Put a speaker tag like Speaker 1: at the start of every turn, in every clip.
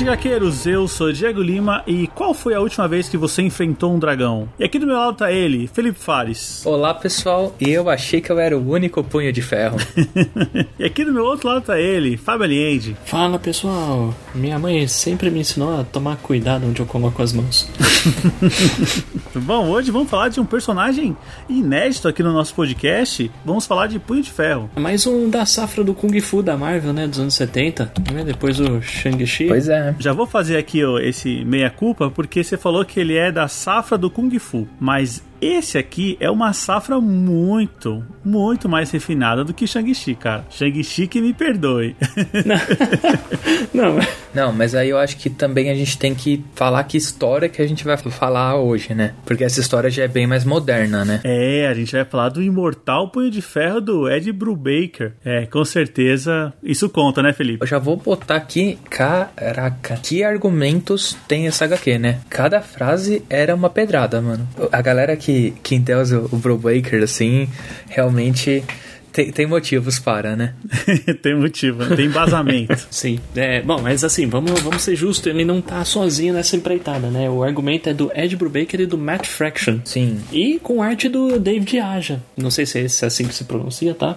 Speaker 1: Avante Gaqueiros, eu sou Diego Lima e qual foi a última vez que você enfrentou um dragão? E aqui do meu lado tá ele, Felipe Fares.
Speaker 2: Olá pessoal, eu achei que eu era o único punho de ferro.
Speaker 1: e aqui do meu outro lado tá ele, Fábio Aliende.
Speaker 3: Fala pessoal, minha mãe sempre me ensinou a tomar cuidado onde eu coloco as mãos.
Speaker 1: Bom, hoje vamos falar de um personagem inédito aqui no nosso podcast. Vamos falar de Punho de Ferro.
Speaker 3: É mais um da safra do Kung Fu da Marvel, né, dos anos 70. Né? Depois o Shang-Chi.
Speaker 2: Pois é.
Speaker 1: Já vou fazer aqui ó, esse meia-culpa, porque você falou que ele é da safra do Kung Fu. Mas esse aqui é uma safra muito, muito mais refinada do que Shang-Chi, cara. Shang-Chi que me perdoe.
Speaker 2: Não. Não, mas aí eu acho que também a gente tem que falar que história que a gente vai falar hoje, né? Porque essa história já é bem mais moderna, né?
Speaker 1: É, a gente vai falar do imortal punho de ferro do Ed Brubaker. É, com certeza isso conta, né, Felipe?
Speaker 2: Eu já vou botar aqui, caraca, que argumentos tem essa HQ, né? Cada frase era uma pedrada, mano. A galera que que quem o Bro Baker, assim, realmente tem, tem motivos para, né?
Speaker 1: tem motivo, tem embasamento.
Speaker 3: Sim. É, bom, mas assim, vamos, vamos ser justos, ele não tá sozinho nessa empreitada, né? O argumento é do Ed Brubaker e do Matt Fraction.
Speaker 2: Sim.
Speaker 3: E com arte do David Aja. Não sei se é assim que se pronuncia, tá?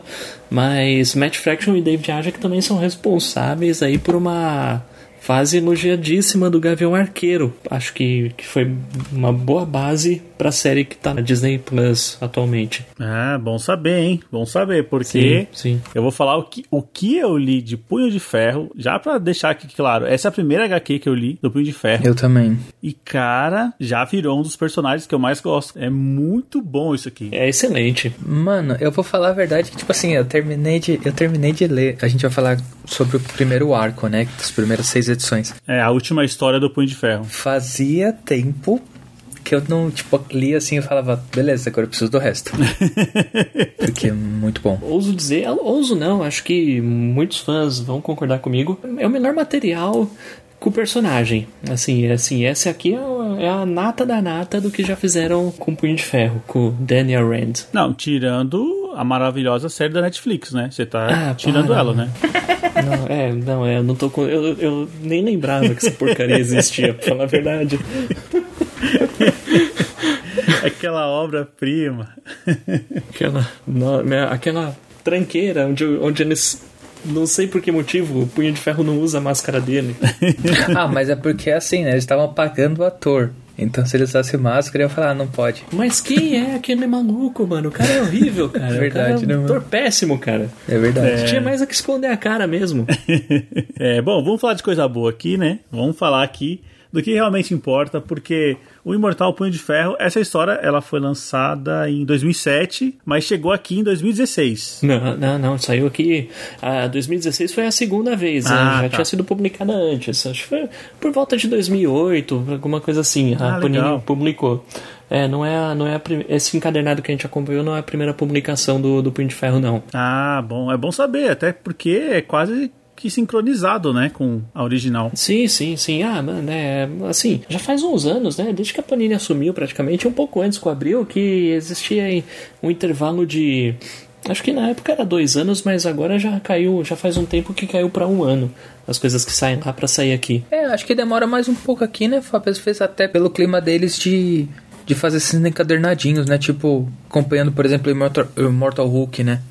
Speaker 3: Mas Matt Fraction e David Aja que também são responsáveis aí por uma fase elogiadíssima do Gavião Arqueiro. Acho que, que foi uma boa base para a série que tá na Disney Plus atualmente.
Speaker 1: Ah, bom saber, hein? Bom saber, porque
Speaker 3: sim, sim.
Speaker 1: eu vou falar o que, o que eu li de Punho de Ferro, já para deixar aqui claro, essa é a primeira HQ que eu li do Punho de Ferro.
Speaker 2: Eu também.
Speaker 1: E cara, já virou um dos personagens que eu mais gosto. É muito bom isso aqui.
Speaker 3: É excelente.
Speaker 2: Mano, eu vou falar a verdade que tipo assim, eu terminei de eu terminei de ler. A gente vai falar sobre o primeiro arco, né, das primeiras seis edições.
Speaker 1: É, a última história do Punho de Ferro.
Speaker 2: Fazia tempo que eu não, tipo, li assim e falava, beleza, agora eu preciso do resto. Porque é muito bom.
Speaker 3: Ouso dizer, ouso não, acho que muitos fãs vão concordar comigo. É o melhor material com o personagem. Assim, assim, essa aqui é, é a nata da nata do que já fizeram com Punho de Ferro, com Daniel Rand.
Speaker 1: Não, tirando a maravilhosa série da Netflix, né? Você tá ah, tirando para. ela, né?
Speaker 3: Não, é, não, é, não tô com. Eu, eu nem lembrava que essa porcaria existia, pra falar a verdade.
Speaker 1: aquela obra-prima.
Speaker 3: Aquela, né, aquela tranqueira onde, onde eles não sei por que motivo o Punho de Ferro não usa a máscara dele.
Speaker 2: ah, mas é porque assim, né? Eles estavam pagando o ator. Então se ele usasse máscara, eu ia falar, ah, não pode.
Speaker 3: Mas quem é aquele maluco, mano? O cara é horrível, cara. É verdade, é um ator péssimo, cara.
Speaker 2: É verdade.
Speaker 3: É. Tinha mais a que esconder a cara mesmo.
Speaker 1: é, bom, vamos falar de coisa boa aqui, né? Vamos falar aqui do que realmente importa, porque o Imortal Punho de Ferro, essa história ela foi lançada em 2007, mas chegou aqui em 2016.
Speaker 3: Não, não, não, saiu aqui. A 2016 foi a segunda vez, né? ah, né? já tá. tinha sido publicada antes. Acho que foi por volta de 2008, alguma coisa assim. Ah, a Panini publicou. É, não é, não é a, esse encadernado que a gente acompanhou não é a primeira publicação do, do Punho de Ferro, não.
Speaker 1: Ah, bom, é bom saber, até porque é quase que sincronizado, né, com a original.
Speaker 3: Sim, sim, sim. Ah, mano, é, assim, já faz uns anos, né, desde que a Panini assumiu praticamente, um pouco antes com o Abril, que existia um intervalo de Acho que na época era dois anos, mas agora já caiu, já faz um tempo que caiu para um ano as coisas que saem lá para sair aqui.
Speaker 2: É, acho que demora mais um pouco aqui, né? Fábio fez até pelo clima deles de, de fazer esses encadernadinhos, né? Tipo, acompanhando, por exemplo, Immortal, Immortal Hulk, né?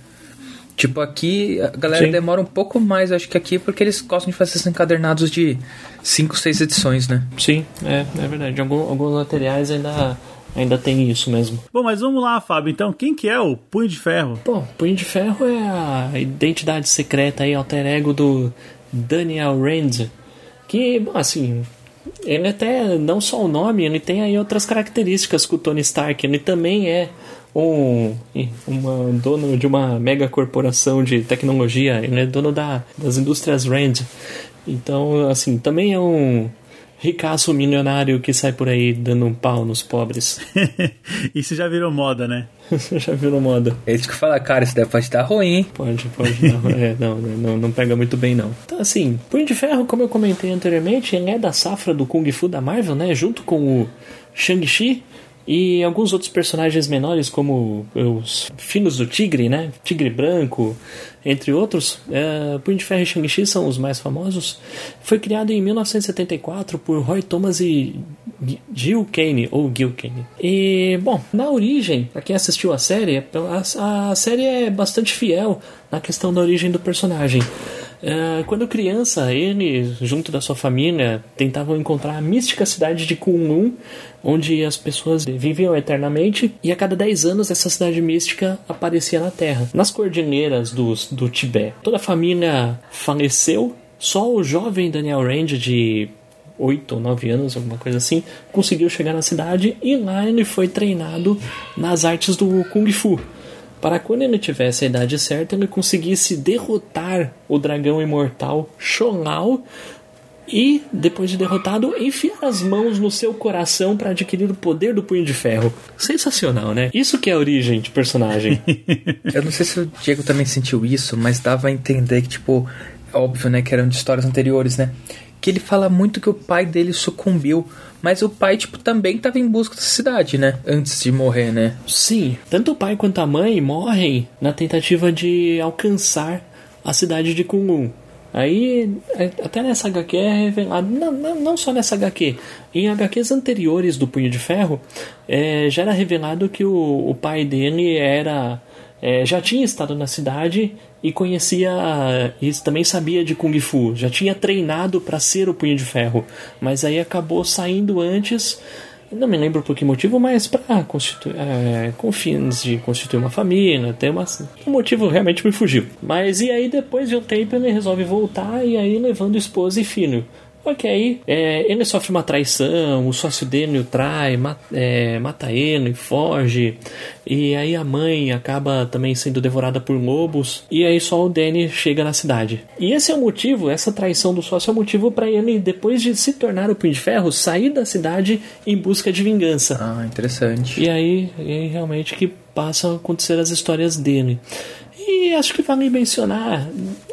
Speaker 2: Tipo, aqui a galera Sim. demora um pouco mais, acho que aqui, porque eles gostam de fazer esses encadernados de 5, 6 edições, né?
Speaker 3: Sim, é, é verdade. Alguns, alguns materiais ainda ainda tem isso mesmo.
Speaker 1: Bom, mas vamos lá, Fábio. Então, quem que é o Punho de Ferro?
Speaker 3: Bom, Punho de Ferro é a identidade secreta e alter ego do Daniel Rand, que, bom, assim, ele até, não só o nome, ele tem aí outras características com o Tony Stark. Ele também é um, uma, dono de uma mega corporação de tecnologia, ele é dono da, das indústrias Rand. Então, assim, também é um ricaço milionário que sai por aí dando um pau nos pobres.
Speaker 1: isso já virou moda, né?
Speaker 3: já virou moda.
Speaker 2: É isso que fala, cara, isso deve pode estar ruim, hein?
Speaker 3: Pode, pode. Não, é, não, não, não pega muito bem, não. Então, assim, Punho de Ferro, como eu comentei anteriormente, ele é da safra do Kung Fu da Marvel, né? Junto com o Shang-Chi e alguns outros personagens menores, como os Finos do Tigre, né? Tigre Branco, entre outros. É, Punho de Ferro e Shang-Chi são os mais famosos. Foi criado em 1974 por Roy Thomas e Gil Kane, ou Gil Kane. E, bom, na origem, para quem assistiu a série, a, a série é bastante fiel na questão da origem do personagem. Uh, quando criança, ele, junto da sua família, tentavam encontrar a mística cidade de Kunlun, onde as pessoas viviam eternamente, e a cada 10 anos essa cidade mística aparecia na Terra, nas cordilheiras do, do Tibete. Toda a família faleceu, só o jovem Daniel Rand, de 8 ou 9 anos, alguma coisa assim, conseguiu chegar na cidade e lá ele foi treinado nas artes do Kung Fu para quando ele tivesse a idade certa, ele conseguisse derrotar o dragão imortal Shonal e, depois de derrotado, enfiar as mãos no seu coração para adquirir o poder do punho de ferro. Sensacional, né? Isso que é a origem de personagem.
Speaker 2: Eu não sei se o Diego também sentiu isso, mas dava a entender que, tipo, óbvio, né, que eram de histórias anteriores, né? Que ele fala muito que o pai dele sucumbiu mas o pai, tipo, também estava em busca da cidade, né? Antes de morrer, né?
Speaker 3: Sim. Tanto o pai quanto a mãe morrem na tentativa de alcançar a cidade de Kunlun. Aí, é, até nessa HQ é revelado, não, não, não, só nessa HQ, em HQs anteriores do Punho de Ferro, é, já era revelado que o, o pai dele era é, já tinha estado na cidade e conhecia e também sabia de kung fu, já tinha treinado para ser o punho de ferro, mas aí acabou saindo antes, não me lembro por que motivo, mas para constituir é, com fins de constituir uma família, ter uma um motivo realmente me fugiu. Mas e aí depois de um tempo ele resolve voltar e aí levando esposa e filho. Ok, é, ele sofre uma traição, o sócio dele o trai, mata, é, mata ele, e foge, e aí a mãe acaba também sendo devorada por lobos, e aí só o Danny chega na cidade. E esse é o motivo, essa traição do sócio é o motivo para ele, depois de se tornar o Punho de Ferro, sair da cidade em busca de vingança.
Speaker 2: Ah, interessante.
Speaker 3: E aí, e aí realmente que passam a acontecer as histórias dele. E acho que vale mencionar,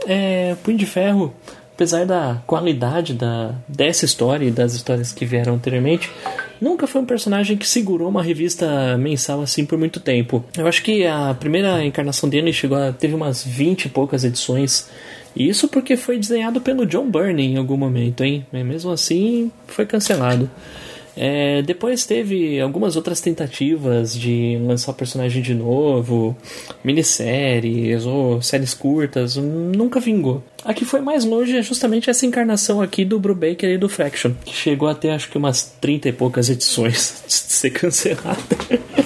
Speaker 3: é, Punho de Ferro apesar da qualidade da, dessa história e das histórias que vieram anteriormente, nunca foi um personagem que segurou uma revista mensal assim por muito tempo. Eu acho que a primeira encarnação dele chegou a teve umas 20 e poucas edições. Isso porque foi desenhado pelo John Byrne em algum momento, hein? Mas mesmo assim, foi cancelado. É, depois teve algumas outras tentativas de lançar o personagem de novo, minisséries ou séries curtas, nunca vingou. A que foi mais longe é justamente essa encarnação aqui do Brubaker e do Fraction, que chegou a ter acho que umas 30 e poucas edições de ser cancelada.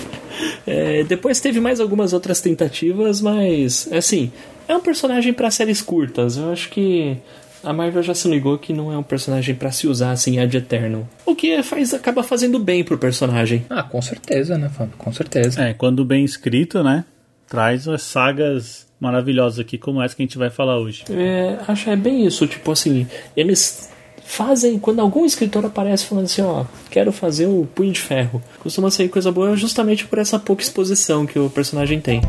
Speaker 3: é, depois teve mais algumas outras tentativas, mas assim, é um personagem para séries curtas. Eu acho que a Marvel já se ligou que não é um personagem para se usar assim ad eterno. O que faz, acaba fazendo bem pro personagem.
Speaker 2: Ah, com certeza, né, Fábio? Com certeza.
Speaker 1: É, quando bem escrito, né? Traz as sagas maravilhosas aqui, como essa que a gente vai falar hoje.
Speaker 3: É, acho é bem isso. Tipo assim, eles fazem quando algum escritor aparece falando assim, ó, quero fazer o Punho de Ferro. Costuma sair coisa boa justamente por essa pouca exposição que o personagem tem.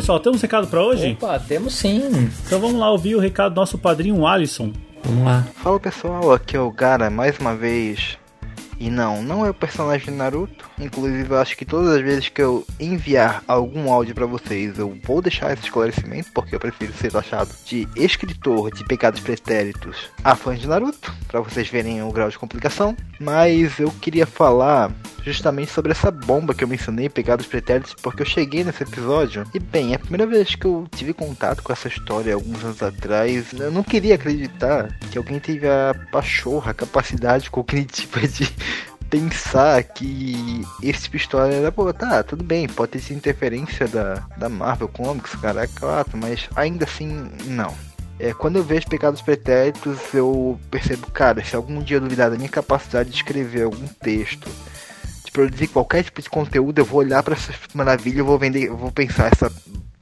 Speaker 1: Pessoal, temos um recado para hoje?
Speaker 2: Opa, temos sim.
Speaker 1: Então vamos lá ouvir o recado do nosso padrinho Alisson.
Speaker 3: Vamos lá.
Speaker 4: Fala pessoal, aqui é o Gara mais uma vez. E não, não é o personagem de Naruto. Inclusive, eu acho que todas as vezes que eu enviar algum áudio para vocês, eu vou deixar esse esclarecimento, porque eu prefiro ser taxado de escritor de pecados pretéritos a fãs de Naruto, para vocês verem o grau de complicação. Mas eu queria falar justamente sobre essa bomba que eu mencionei, pegados pretéritos, porque eu cheguei nesse episódio e bem, é a primeira vez que eu tive contato com essa história alguns anos atrás. Eu não queria acreditar que alguém teve a pachorra, a capacidade cognitiva de pensar que esse tipo de história era, pô, tá, tudo bem, pode ter interferência da, da Marvel Comics, cara, é claro, mas ainda assim, não. É, quando eu vejo Pecados Pretéritos, eu percebo, cara, se algum dia duvidar da minha capacidade de escrever algum texto, de produzir qualquer tipo de conteúdo, eu vou olhar para essa maravilha, eu vou vender, eu vou pensar, essa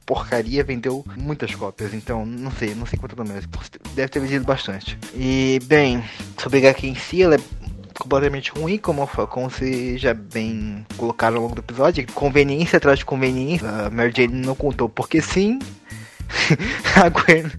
Speaker 4: porcaria vendeu muitas cópias, então não sei, não sei quanto número, deve ter vendido bastante. E bem, sobre a HQ em si, ela é completamente ruim, como, como se já bem colocaram ao longo do episódio. Conveniência atrás de conveniência. A Mary Jane não contou porque sim. a Gwen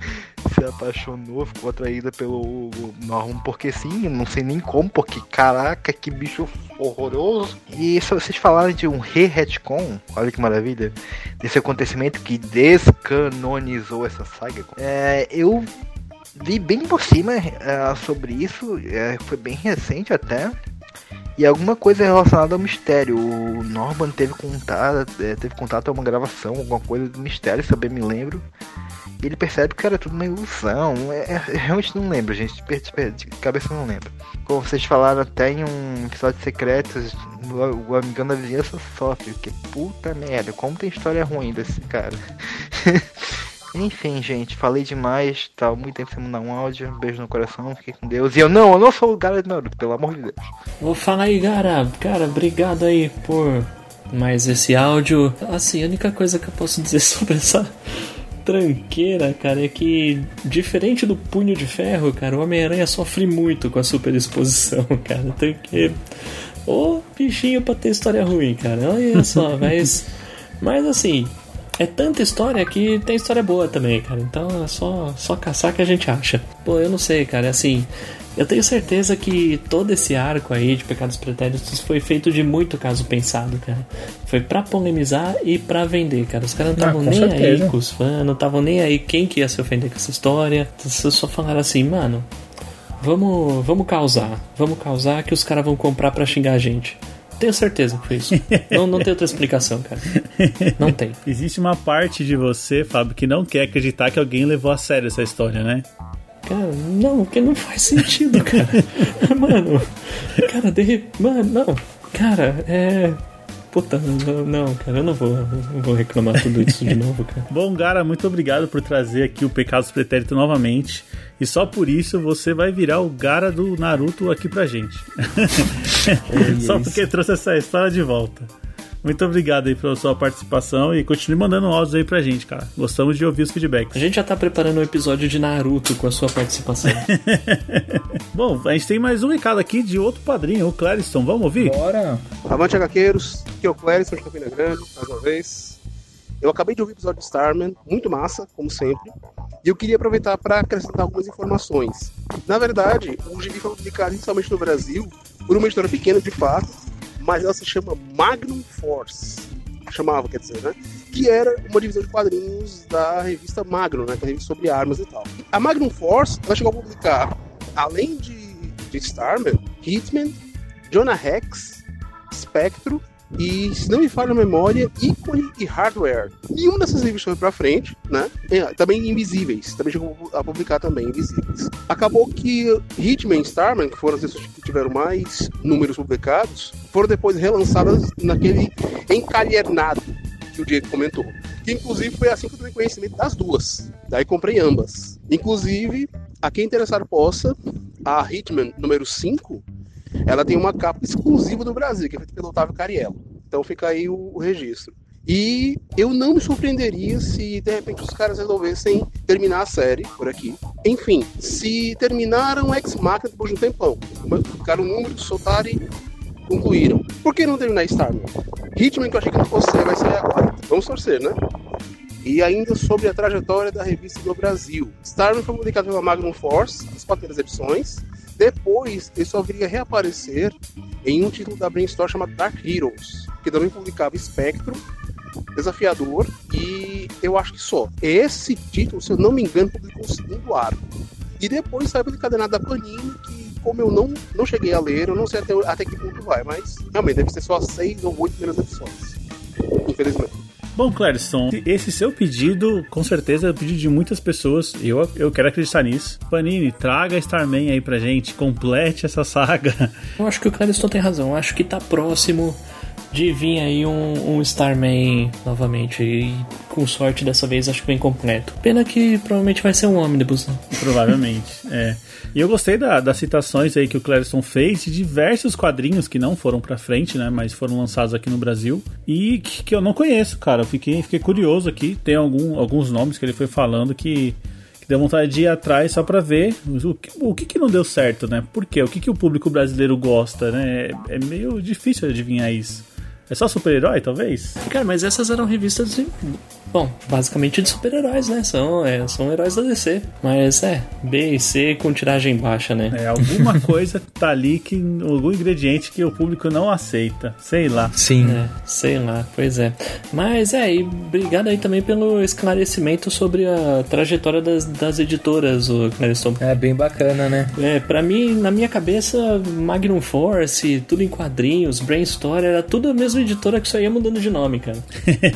Speaker 4: se apaixonou, ficou atraída pelo Norman porque sim, não sei nem como, porque caraca, que bicho horroroso. E se vocês falarem de um re-retcon, olha que maravilha, desse acontecimento que descanonizou essa saga, é, eu vi bem por cima é, sobre isso, é, foi bem recente até. E alguma coisa relacionada ao mistério. O Norman teve contato, é, teve contato a uma gravação, alguma coisa do mistério, se eu bem me lembro. E ele percebe que era tudo uma ilusão. É, é, realmente não lembro, gente. De cabeça não lembro. Como vocês falaram até em um episódio secreto, o, o amigão da vizinhança sofre. Que puta merda, como tem história ruim desse cara. Enfim, gente, falei demais. Tá muito tempo sem mandar um áudio. Um beijo no coração, fiquei com Deus. E eu não, eu não sou o Gara de Naruto, pelo amor de Deus.
Speaker 3: Vou falar aí, Gara. Cara, obrigado aí por mais esse áudio. Assim, a única coisa que eu posso dizer sobre essa tranqueira, cara, é que diferente do punho de ferro, cara, o Homem-Aranha sofre muito com a superexposição, cara. Tem que. Ô bichinho pra ter história ruim, cara. Olha só, mas. Mas assim, é tanta história que tem história boa também, cara. Então é só, só caçar que a gente acha. Pô, eu não sei, cara. Assim, eu tenho certeza que todo esse arco aí de Pecados Pretéritos foi feito de muito caso pensado, cara. Foi pra polemizar e pra vender, cara. Os caras não estavam ah, nem certeza. aí com os fãs, não estavam nem aí quem que ia se ofender com essa história. Vocês só falaram assim, mano, vamos, vamos causar. Vamos causar que os caras vão comprar pra xingar a gente. Tenho certeza que foi isso. não, não tem outra explicação, cara. Não tem.
Speaker 1: Existe uma parte de você, Fábio, que não quer acreditar que alguém levou a sério essa história, né?
Speaker 3: Cara, não, porque não faz sentido, cara. Mano, cara, de Mano, não. Cara, é. Puta, não, cara, eu não vou, não vou reclamar tudo isso de novo, cara.
Speaker 1: Bom, Gara, muito obrigado por trazer aqui o Pecados Pretérito novamente. E só por isso você vai virar o Gara do Naruto aqui pra gente. É só porque trouxe essa história de volta. Muito obrigado aí pela sua participação e continue mandando áudios aí pra gente, cara. Gostamos de ouvir os feedbacks.
Speaker 3: A gente já tá preparando um episódio de Naruto com a sua participação.
Speaker 1: Bom, a gente tem mais um recado aqui de outro padrinho, o Clariston. Vamos ouvir?
Speaker 5: Bora! Avante, HQueiros. Aqui é o Clariston de Campina Grande, mais uma vez. Eu acabei de ouvir o episódio de Starman, muito massa, como sempre. E eu queria aproveitar para acrescentar algumas informações. Na verdade, o gibi foi publicado inicialmente no Brasil por uma editora pequena, de fato, mas ela se chama Magnum Force. Chamava, quer dizer, né? Que era uma divisão de quadrinhos da revista Magnum, né? Que é a revista sobre armas e tal. A Magnum Force, ela chegou a publicar, além de, de Starman, Hitman, Jonah Rex, Spectro e, se não me falha a memória, ícone e hardware. Nenhuma dessas revistas foi pra frente, né? É, também Invisíveis, também chegou a publicar também Invisíveis. Acabou que Hitman e Starman, que foram as revistas que tiveram mais números publicados, foram depois relançadas naquele encalhernado que o Diego comentou. Que inclusive foi assim que eu tomei conhecimento das duas. Daí comprei ambas. Inclusive, a quem interessar possa, a Hitman número 5 ela tem uma capa exclusiva do Brasil, que é feita pelo Otávio Cariello. Então fica aí o, o registro. E eu não me surpreenderia se de repente os caras resolvessem terminar a série por aqui. Enfim, se terminaram X-Machina depois de um tempão, ficaram o número, soltaram e concluíram. Por que não terminar Starman? Hitman que eu achei que não fosse vai ser agora. Vamos torcer, né? E ainda sobre a trajetória da revista no Brasil. Starman foi publicado pela Magnum Force, as quatro edições. Depois, ele só viria reaparecer em um título da Brainstorm chamado Dark Heroes, que também publicava Spectrum, Desafiador e eu acho que só. Esse título, se eu não me engano, publicou o segundo arco. E depois saiu encadenado da Panini, que como eu não, não cheguei a ler, eu não sei até, até que ponto vai, mas realmente deve ser só seis ou oito primeiras edições. Infelizmente.
Speaker 1: Bom, Clériston, esse seu pedido, com certeza é o pedido de muitas pessoas. Eu, eu quero acreditar nisso. Panini, traga Starman aí pra gente, complete essa saga.
Speaker 3: Eu acho que o Clériston tem razão. Eu acho que tá próximo de vir aí um, um Starman novamente. E com sorte dessa vez acho que vem completo. Pena que provavelmente vai ser um Omnibus. Né?
Speaker 1: Provavelmente, é. E eu gostei da, das citações aí que o Clériston fez de diversos quadrinhos que não foram pra frente, né? Mas foram lançados aqui no Brasil. E que, que eu não conheço, cara. Eu fiquei, fiquei curioso aqui. Tem algum, alguns nomes que ele foi falando que deu vontade de ir atrás só para ver o, que, o que, que não deu certo, né? Por quê? O que, que o público brasileiro gosta, né? É, é meio difícil adivinhar isso. É só super-herói, talvez?
Speaker 3: Cara, mas essas eram revistas de. Bom, basicamente de super-heróis, né? São, é, são heróis da DC. Mas é, B e C com tiragem baixa, né?
Speaker 1: É, alguma coisa tá ali que. algum ingrediente que o público não aceita. Sei lá.
Speaker 3: Sim. É, sei lá, pois é. Mas é, e obrigado aí também pelo esclarecimento sobre a trajetória das, das editoras, o Clariston.
Speaker 2: É bem bacana, né?
Speaker 3: É, pra mim, na minha cabeça, Magnum Force, tudo em quadrinhos, Brainstorm, era tudo a mesma editora que só ia mudando de nome, cara.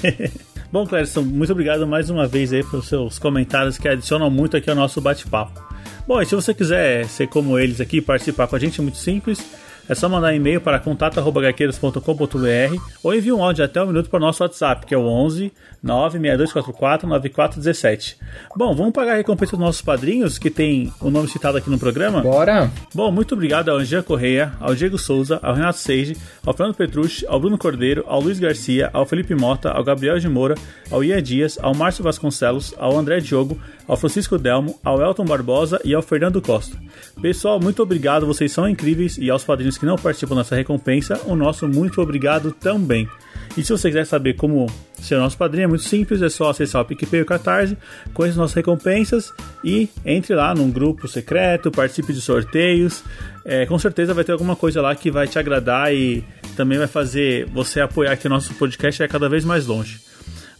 Speaker 1: Bom, Clérison, muito obrigado mais uma vez aí pelos seus comentários que adicionam muito aqui ao nosso bate-papo. Bom, e se você quiser ser como eles aqui participar com a gente, é muito simples é só mandar e-mail para contato.gaqueiros.com.br ou enviar um áudio até um minuto para o nosso WhatsApp, que é o 11 96244 9417. Bom, vamos pagar a recompensa dos nossos padrinhos, que tem o nome citado aqui no programa?
Speaker 2: Bora!
Speaker 1: Bom, muito obrigado ao Jean Correia, ao Diego Souza, ao Renato Seiji, ao Fernando Petrucci, ao Bruno Cordeiro, ao Luiz Garcia, ao Felipe Mota, ao Gabriel de Moura, ao Ia Dias, ao Márcio Vasconcelos, ao André Diogo, ao Francisco Delmo, ao Elton Barbosa e ao Fernando Costa. Pessoal, muito obrigado, vocês são incríveis e aos padrinhos que não participam dessa recompensa, o nosso muito obrigado também. E se você quiser saber como ser nosso padrinho, é muito simples, é só acessar o PicPay ou Catarse, conheça nossas recompensas e entre lá num grupo secreto, participe de sorteios. É, com certeza vai ter alguma coisa lá que vai te agradar e também vai fazer você apoiar aqui o nosso podcast é cada vez mais longe.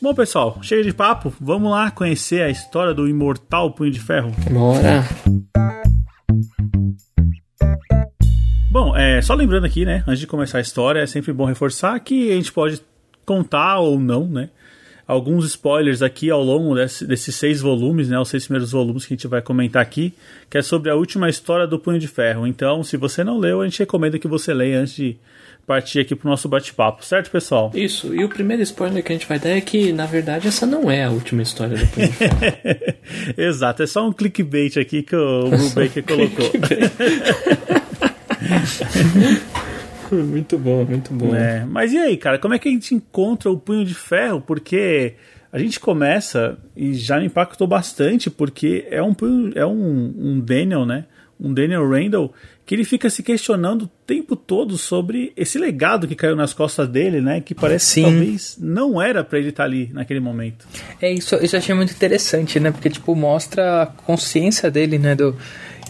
Speaker 1: Bom, pessoal, chega de papo, vamos lá conhecer a história do imortal Punho de Ferro.
Speaker 3: Bora!
Speaker 1: Bom, é, só lembrando aqui, né, antes de começar a história, é sempre bom reforçar que a gente pode contar ou não, né, alguns spoilers aqui ao longo desse, desses seis volumes, né, os seis primeiros volumes que a gente vai comentar aqui, que é sobre a última história do Punho de Ferro. Então, se você não leu, a gente recomenda que você leia antes de partir aqui pro nosso bate-papo, certo, pessoal?
Speaker 3: Isso, e o primeiro spoiler que a gente vai dar é que, na verdade, essa não é a última história do Punho de Ferro.
Speaker 1: Exato, é só um clickbait aqui que o Brubaker colocou.
Speaker 3: muito bom, muito bom.
Speaker 1: É, mas e aí, cara, como é que a gente encontra o punho de ferro? Porque a gente começa e já me impactou bastante, porque é um, é um, um Daniel, né? Um Daniel Randall que ele fica se questionando o tempo todo sobre esse legado que caiu nas costas dele, né? Que parece Sim. que talvez não era para ele estar tá ali naquele momento.
Speaker 2: É isso, isso eu achei muito interessante, né? Porque tipo mostra a consciência dele, né? Do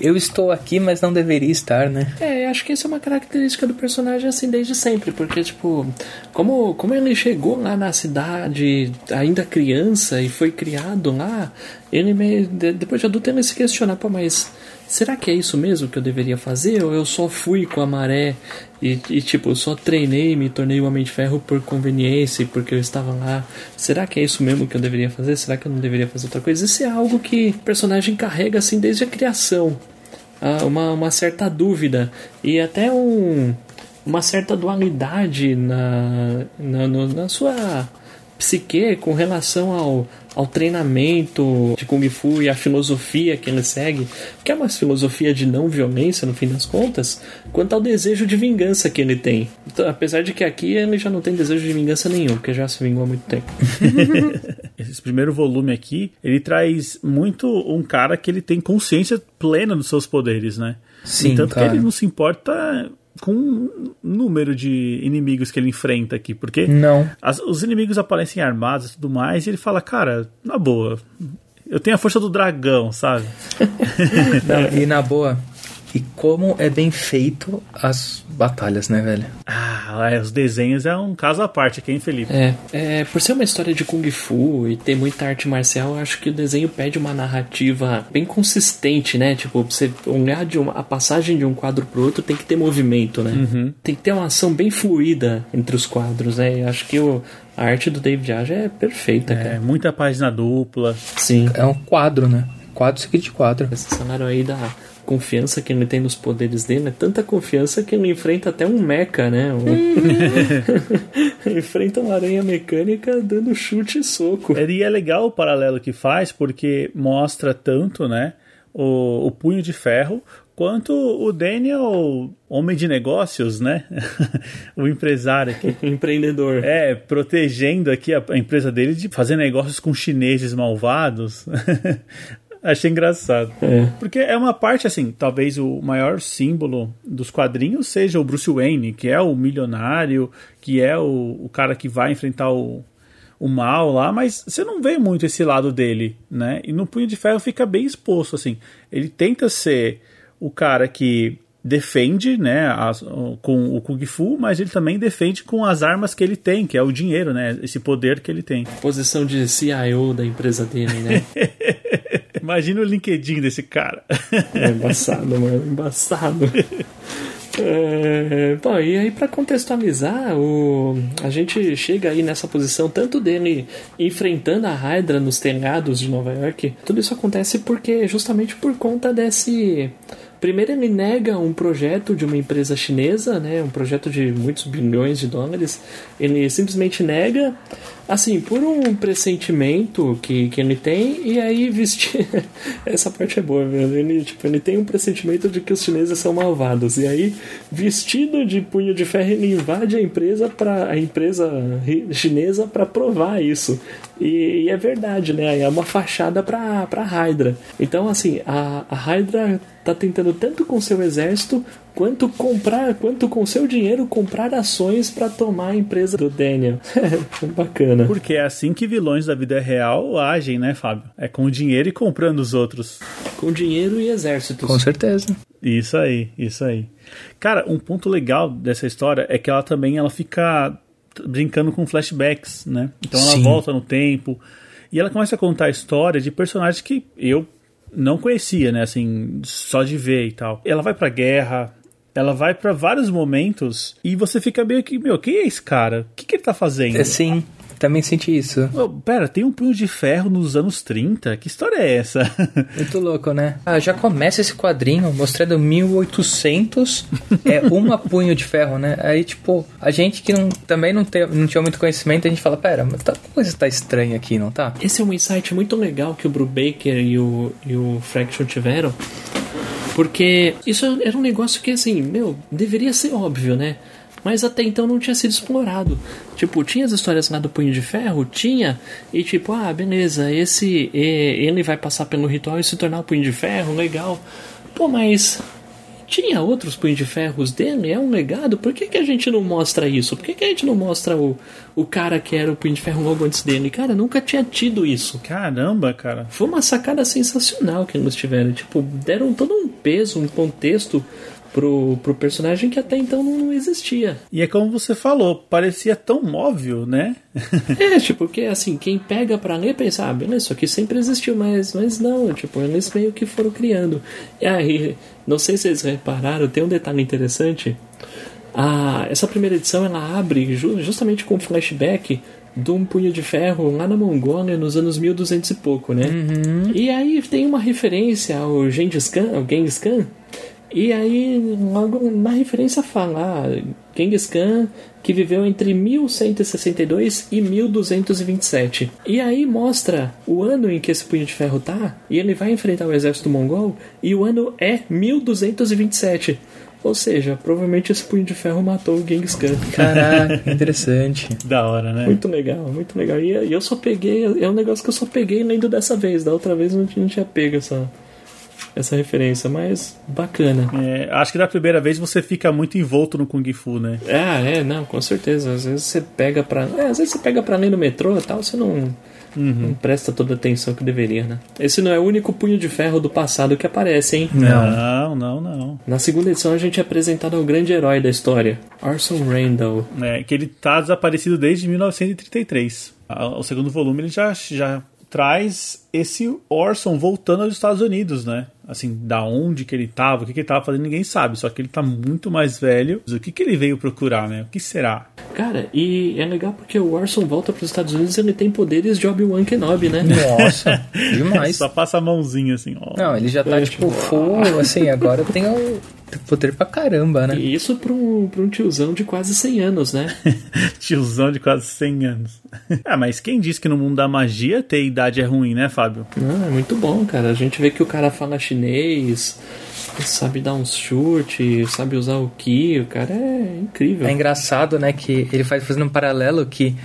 Speaker 2: eu estou aqui, mas não deveria estar, né?
Speaker 3: É, acho que isso é uma característica do personagem assim desde sempre, porque tipo, como, como ele chegou lá na cidade ainda criança e foi criado lá, ele me, depois de adulto ele se questiona, pô, mas será que é isso mesmo que eu deveria fazer? Ou eu só fui com a maré e, e tipo, só treinei, me tornei um Homem de Ferro por conveniência e porque eu estava lá? Será que é isso mesmo que eu deveria fazer? Será que eu não deveria fazer outra coisa? Isso é algo que o personagem carrega assim desde a criação. Ah, uma, uma certa dúvida e até um, uma certa dualidade na, na, no, na sua psique com relação ao, ao treinamento de Kung Fu e a filosofia que ele segue, que é uma filosofia de não violência no fim das contas, quanto ao desejo de vingança que ele tem. Então, apesar de que aqui ele já não tem desejo de vingança nenhum, porque já se vingou há muito tempo.
Speaker 1: Esse primeiro volume aqui, ele traz muito um cara que ele tem consciência plena dos seus poderes, né?
Speaker 2: Sim,
Speaker 1: Tanto
Speaker 2: cara.
Speaker 1: que ele não se importa com o número de inimigos que ele enfrenta aqui, porque
Speaker 2: não.
Speaker 1: As, os inimigos aparecem armados e tudo mais, e ele fala, cara, na boa, eu tenho a força do dragão, sabe?
Speaker 2: não, e na boa, e como é bem feito as, batalhas, né, velho?
Speaker 1: Ah, é, os desenhos é um caso à parte aqui, hein, Felipe?
Speaker 3: É, é, por ser uma história de Kung Fu e ter muita arte marcial, eu acho que o desenho pede uma narrativa bem consistente, né? Tipo, você olhar de uma, a passagem de um quadro pro outro tem que ter movimento, né? Tem que ter uma ação bem fluida entre os quadros, né? Eu acho que o, a arte do David Aja é perfeita,
Speaker 1: É,
Speaker 3: cara.
Speaker 1: muita página dupla.
Speaker 3: Sim.
Speaker 2: É um quadro, né? Quadro seguido de quadro.
Speaker 3: Esse cenário aí da confiança que ele tem nos poderes dele, é tanta confiança que ele enfrenta até um mecha, né? Um... enfrenta uma aranha mecânica dando chute e soco.
Speaker 1: E é legal o paralelo que faz, porque mostra tanto, né, o, o punho de ferro, quanto o Daniel, homem de negócios, né? o empresário aqui.
Speaker 3: Empreendedor.
Speaker 1: É, protegendo aqui a empresa dele de fazer negócios com chineses malvados. Achei engraçado.
Speaker 3: É.
Speaker 1: Porque é uma parte, assim, talvez o maior símbolo dos quadrinhos seja o Bruce Wayne, que é o milionário, que é o, o cara que vai enfrentar o, o mal lá, mas você não vê muito esse lado dele, né? E no Punho de Ferro fica bem exposto, assim. Ele tenta ser o cara que defende, né, as, com o Kung Fu, mas ele também defende com as armas que ele tem, que é o dinheiro, né, esse poder que ele tem.
Speaker 3: Posição de CIO da empresa dele, né?
Speaker 1: Imagina o LinkedIn desse cara.
Speaker 3: É embaçado, mano, embaçado. É, bom, e aí para contextualizar, o, a gente chega aí nessa posição tanto dele enfrentando a Hydra nos telhados de Nova York. Tudo isso acontece porque justamente por conta desse Primeiro ele nega um projeto de uma empresa chinesa, né, um projeto de muitos bilhões de dólares. Ele simplesmente nega, assim, por um pressentimento que, que ele tem, e aí vestir. Essa parte é boa, velho. Ele, tipo, ele tem um pressentimento de que os chineses são malvados. E aí, vestido de punho de ferro, ele invade a empresa para a empresa chinesa para provar isso. E, e, é verdade, né? É uma fachada para para Hydra. Então, assim, a, a Hydra tá tentando tanto com seu exército quanto comprar, quanto com seu dinheiro comprar ações para tomar a empresa do Daniel. Bacana.
Speaker 1: Porque é assim que vilões da vida real agem, né, Fábio? É com dinheiro e comprando os outros.
Speaker 3: Com dinheiro e exércitos.
Speaker 2: Com certeza.
Speaker 1: Isso aí, isso aí. Cara, um ponto legal dessa história é que ela também ela fica brincando com flashbacks, né? Então ela
Speaker 2: Sim.
Speaker 1: volta no tempo e ela começa a contar a história de personagens que eu não conhecia, né? Assim, só de ver e tal. Ela vai pra guerra, ela vai para vários momentos e você fica meio que, meu, quem é esse cara? O que, que ele tá fazendo?
Speaker 2: É, sim, também senti isso.
Speaker 1: Oh, pera, tem um punho de ferro nos anos 30? Que história é essa?
Speaker 2: Muito louco, né? Ah, já começa esse quadrinho mostrando 1800, é uma punho de ferro, né? Aí, tipo, a gente que não, também não, tem, não tinha muito conhecimento, a gente fala, pera, mas tá, coisa tá estranha aqui, não tá?
Speaker 3: Esse é um insight muito legal que o Brubaker e o, e o Fraction tiveram. Porque isso era um negócio que, assim, meu, deveria ser óbvio, né? Mas até então não tinha sido explorado. Tipo, tinha as histórias lá do Punho de Ferro? Tinha. E tipo, ah, beleza, esse. Ele vai passar pelo ritual e se tornar o Punho de Ferro, legal. Pô, mas. Tinha outros punhos de ferros dele? É um legado? Por que, que a gente não mostra isso? Por que, que a gente não mostra o, o cara que era o punho de ferro logo antes dele? Cara, nunca tinha tido isso.
Speaker 1: Caramba, cara.
Speaker 3: Foi uma sacada sensacional que eles tiveram. Tipo, deram todo um peso, um contexto pro, pro personagem que até então não, não existia.
Speaker 1: E é como você falou, parecia tão óbvio, né?
Speaker 3: É, tipo, que assim, quem pega pra ler pensa, ah, beleza, isso aqui sempre existiu, mas, mas não, tipo, eles meio que foram criando. E aí, não sei se vocês repararam, tem um detalhe interessante. Ah, essa primeira edição ela abre ju justamente com um flashback de um punho de ferro lá na Mongólia nos anos 1200 e pouco, né? E aí tem uma referência ao Gengis Khan, ao Genghis Khan, e aí, logo na referência fala ah, Genghis Khan que viveu entre 1162 e 1227. E aí mostra o ano em que esse punho de ferro tá, e ele vai enfrentar o exército mongol, e o ano é 1227. Ou seja, provavelmente esse punho de ferro matou o Genghis Khan.
Speaker 2: Caraca, interessante.
Speaker 1: Da hora, né?
Speaker 3: Muito legal, muito legal. E eu só peguei, é um negócio que eu só peguei lendo dessa vez, da outra vez eu não tinha, não tinha pego essa, essa referência, mas bacana.
Speaker 1: É, acho que da primeira vez você fica muito envolto no Kung Fu, né?
Speaker 3: Ah, é, não, com certeza. Às vezes você pega pra. É, às vezes você pega pra ler no metrô e tal, você não, não presta toda a atenção que deveria, né? Esse não é o único punho de ferro do passado que aparece, hein?
Speaker 1: Não, Não, não, não.
Speaker 3: Na segunda edição a gente é apresentado ao grande herói da história, Orson Randall.
Speaker 1: É, que ele tá desaparecido desde 1933. A- O segundo volume ele já, já traz esse Orson voltando aos Estados Unidos, né? Assim, da onde que ele tava, o que, que ele tava fazendo, ninguém sabe. Só que ele tá muito mais velho. O que, que ele veio procurar, né? O que será?
Speaker 3: Cara, e é legal porque o Orson volta para os Estados Unidos e ele tem poderes de Obi-Wan Kenobi, né?
Speaker 2: Nossa, demais.
Speaker 1: Só passa a mãozinha assim, ó.
Speaker 2: Não, ele já tá,
Speaker 3: É,
Speaker 2: tipo,
Speaker 3: tipo,
Speaker 2: full, assim, agora tem o poder pra caramba, né?
Speaker 3: E isso pra um, pra um tiozão de quase 100 anos, né?
Speaker 1: Tiozão de quase 100 anos. ah, mas quem disse que no mundo da magia ter idade é ruim, né, Fábio?
Speaker 3: Não, é muito bom, cara. A gente vê que o cara fala chinês, sabe dar uns chutes, sabe usar o ki, o cara é incrível.
Speaker 2: É engraçado, né, que ele faz fazendo um paralelo que